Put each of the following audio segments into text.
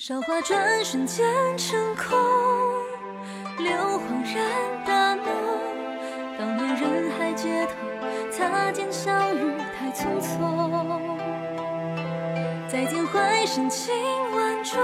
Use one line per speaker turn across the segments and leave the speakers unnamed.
韶华转瞬间成空，留恍然大梦。当年人海街头擦肩相遇，太匆匆。再见怀深情万种，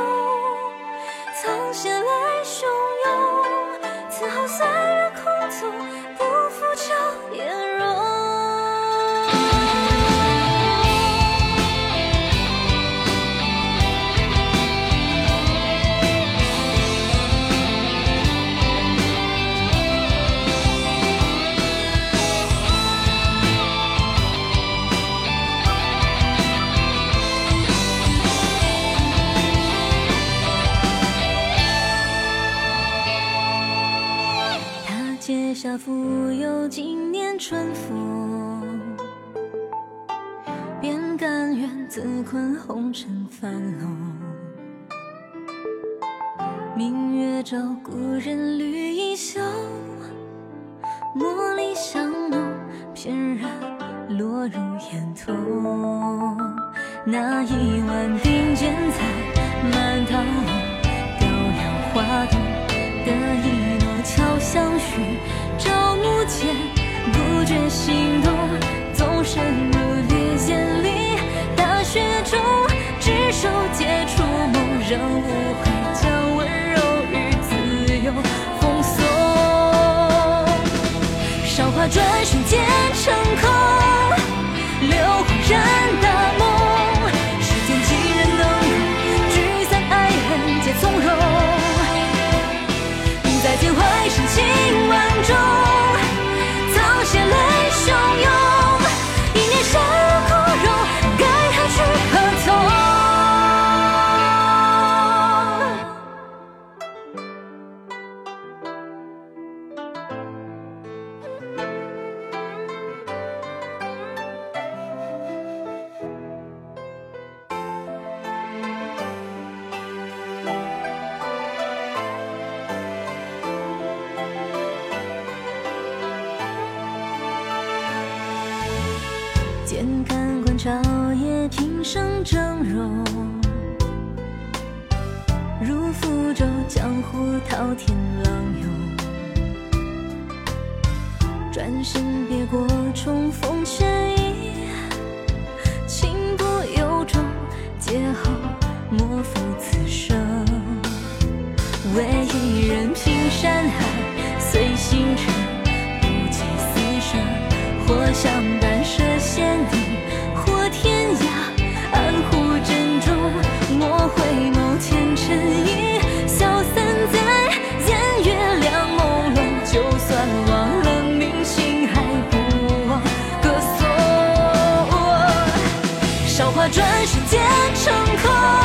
下蜉蝣经年春风，便甘愿自困红尘樊笼。明月照故人绿衣袖，茉莉香浓，翩然落入眼瞳。那一碗顶尖菜，满堂红，雕梁画栋的梦，仍无悔将温柔与自由封锁。韶华转瞬间成空，见看官朝野，平生峥嵘。如福州，江湖滔天浪涌。转身别过，重逢却已情不由衷。劫后莫负此生，为一人平山海，随星辰，韶华转瞬间成空，